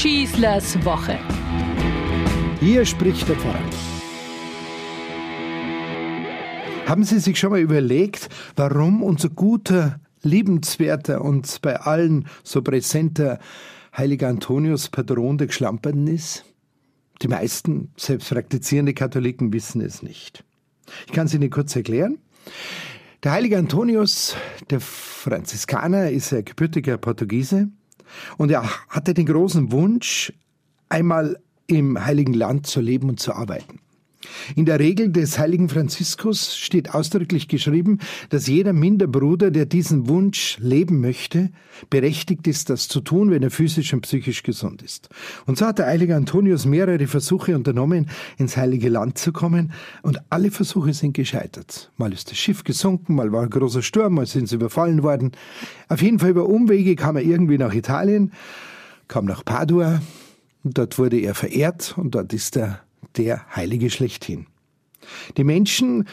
Schießlers Woche. Hier spricht der Pfarrer. Haben Sie sich schon mal überlegt, warum unser guter, liebenswerter und bei allen so präsenter heiliger Antonius Patron der Geschlamperten ist? Die meisten, selbst praktizierende Katholiken, wissen es nicht. Ich kann es Ihnen kurz erklären. Der heilige Antonius, der Franziskaner, ist ein gebürtiger Portugiese und er hatte den großen Wunsch, einmal im Heiligen Land zu leben und zu arbeiten. In der Regel des heiligen Franziskus steht ausdrücklich geschrieben, dass jeder Minderbruder, der diesen Wunsch leben möchte, berechtigt ist, das zu tun, wenn er physisch und psychisch gesund ist. Und so hat der heilige Antonius mehrere Versuche unternommen, ins heilige Land zu kommen, und alle Versuche sind gescheitert. Mal ist das Schiff gesunken, mal war ein großer Sturm, mal sind sie überfallen worden. Auf jeden Fall über Umwege kam er irgendwie nach Italien, kam nach Padua, und dort wurde er verehrt und dort ist er der Heilige schlechthin. Die Menschen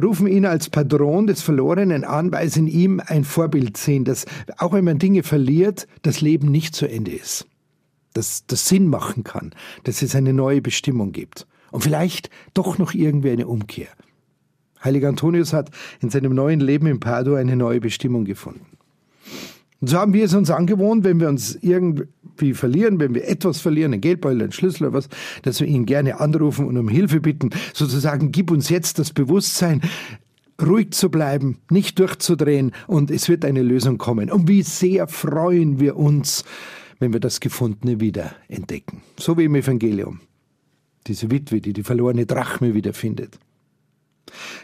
rufen ihn als Patron des Verlorenen an, weil sie in ihm ein Vorbild sehen, dass auch wenn man Dinge verliert, das Leben nicht zu Ende ist. Dass das Sinn machen kann, dass es eine neue Bestimmung gibt. Und vielleicht doch noch irgendwie eine Umkehr. Heiliger Antonius hat in seinem neuen Leben in Padua eine neue Bestimmung gefunden. Und so haben wir es uns angewohnt, wenn wir uns irgendwie verlieren, wenn wir etwas verlieren, ein Geldbeutel, ein Schlüssel oder was, dass wir ihn gerne anrufen und um Hilfe bitten. Sozusagen, gib uns jetzt das Bewusstsein, ruhig zu bleiben, nicht durchzudrehen und es wird eine Lösung kommen. Und wie sehr freuen wir uns, wenn wir das Gefundene wieder entdecken. So wie im Evangelium. Diese Witwe, die die verlorene Drachme wiederfindet.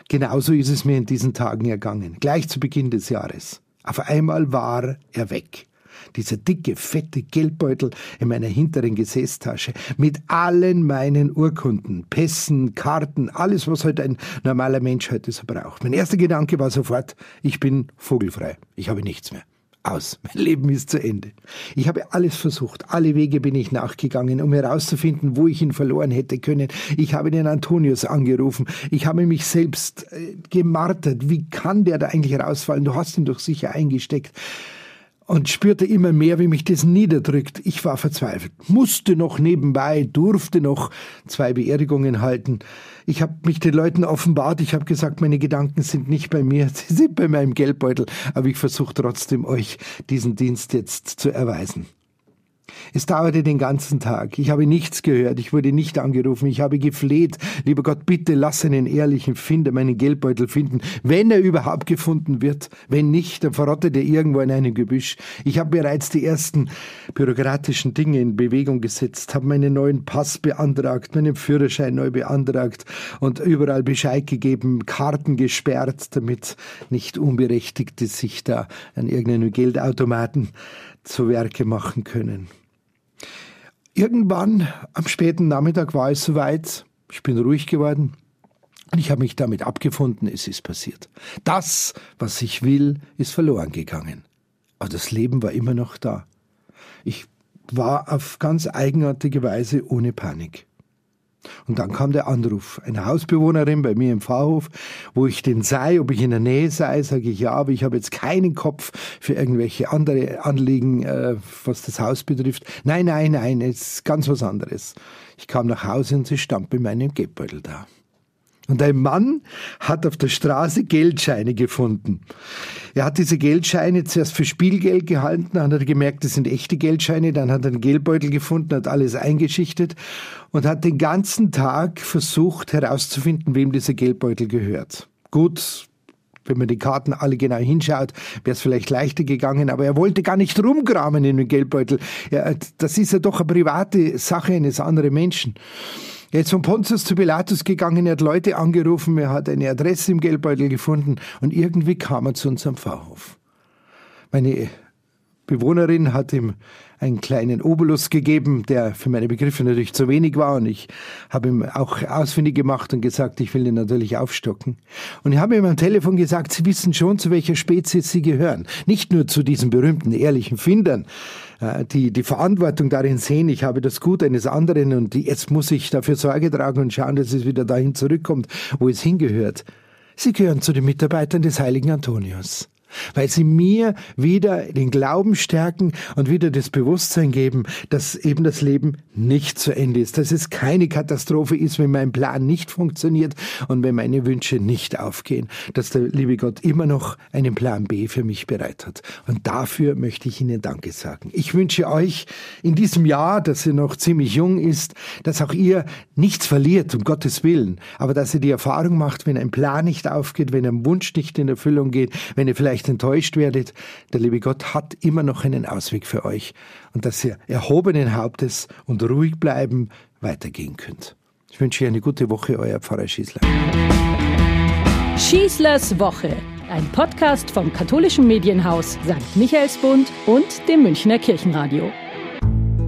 Genauso ist es mir in diesen Tagen ergangen, gleich zu Beginn des Jahres. Auf einmal war er weg. Dieser dicke, fette Geldbeutel in meiner hinteren Gesäßtasche mit allen meinen Urkunden, Pässen, Karten, alles, was halt ein normaler Mensch heute so braucht. Mein erster Gedanke war sofort, ich bin vogelfrei. Ich habe nichts mehr aus. Mein Leben ist zu Ende. Ich habe alles versucht. Alle Wege bin ich nachgegangen, um herauszufinden, wo ich ihn verloren hätte können. Ich habe den Antonius angerufen. Ich habe mich selbst äh, gemartert. Wie kann der da eigentlich rausfallen? Du hast ihn doch sicher eingesteckt und spürte immer mehr, wie mich das niederdrückt. Ich war verzweifelt, musste noch nebenbei, durfte noch zwei Beerdigungen halten. Ich habe mich den Leuten offenbart, ich habe gesagt, meine Gedanken sind nicht bei mir, sie sind bei meinem Geldbeutel, aber ich versuche trotzdem euch diesen Dienst jetzt zu erweisen. Es dauerte den ganzen Tag. Ich habe nichts gehört. Ich wurde nicht angerufen. Ich habe gefleht. Lieber Gott, bitte lass einen ehrlichen Finder meinen Geldbeutel finden, wenn er überhaupt gefunden wird. Wenn nicht, dann verrottet er irgendwo in einem Gebüsch. Ich habe bereits die ersten bürokratischen Dinge in Bewegung gesetzt, habe meinen neuen Pass beantragt, meinen Führerschein neu beantragt und überall Bescheid gegeben, Karten gesperrt, damit nicht Unberechtigte sich da an irgendeinem Geldautomaten zu Werke machen können. Irgendwann am späten Nachmittag war es soweit, ich bin ruhig geworden und ich habe mich damit abgefunden, es ist passiert. Das, was ich will, ist verloren gegangen. Aber das Leben war immer noch da. Ich war auf ganz eigenartige Weise ohne Panik. Und dann kam der Anruf einer Hausbewohnerin bei mir im Pfarrhof, wo ich denn sei, ob ich in der Nähe sei, sage ich ja, aber ich habe jetzt keinen Kopf für irgendwelche andere Anliegen, äh, was das Haus betrifft. Nein, nein, nein, es ist ganz was anderes. Ich kam nach Hause und sie stand bei meinem Geldbeutel da. Und ein Mann hat auf der Straße Geldscheine gefunden. Er hat diese Geldscheine zuerst für Spielgeld gehalten, dann hat er gemerkt, das sind echte Geldscheine, dann hat er einen Geldbeutel gefunden, hat alles eingeschichtet und hat den ganzen Tag versucht herauszufinden, wem dieser Geldbeutel gehört. Gut, wenn man die Karten alle genau hinschaut, wäre es vielleicht leichter gegangen, aber er wollte gar nicht rumkramen in den Geldbeutel. Ja, das ist ja doch eine private Sache eines anderen Menschen. Er ist von Pontius zu Pilatus gegangen, er hat Leute angerufen, er hat eine Adresse im Geldbeutel gefunden und irgendwie kam er zu unserem Pfarrhof. Meine Bewohnerin hat ihm einen kleinen Obolus gegeben, der für meine Begriffe natürlich zu wenig war. Und ich habe ihm auch ausfindig gemacht und gesagt, ich will ihn natürlich aufstocken. Und ich habe ihm am Telefon gesagt, Sie wissen schon, zu welcher Spezies Sie gehören. Nicht nur zu diesen berühmten ehrlichen Findern, äh, die die Verantwortung darin sehen, ich habe das Gut eines anderen und jetzt muss ich dafür Sorge tragen und schauen, dass es wieder dahin zurückkommt, wo es hingehört. Sie gehören zu den Mitarbeitern des heiligen Antonius. Weil sie mir wieder den Glauben stärken und wieder das Bewusstsein geben, dass eben das Leben nicht zu Ende ist, dass es keine Katastrophe ist, wenn mein Plan nicht funktioniert und wenn meine Wünsche nicht aufgehen, dass der liebe Gott immer noch einen Plan B für mich bereit hat. Und dafür möchte ich Ihnen Danke sagen. Ich wünsche euch in diesem Jahr, dass ihr noch ziemlich jung ist, dass auch ihr nichts verliert, um Gottes Willen, aber dass ihr die Erfahrung macht, wenn ein Plan nicht aufgeht, wenn ein Wunsch nicht in Erfüllung geht, wenn ihr vielleicht enttäuscht werdet, der liebe Gott hat immer noch einen Ausweg für euch und dass ihr erhobenen Hauptes und ruhig bleiben weitergehen könnt. Ich wünsche euch eine gute Woche, euer Pfarrer Schießler. Schießlers Woche, ein Podcast vom katholischen Medienhaus St. Michaelsbund und dem Münchner Kirchenradio.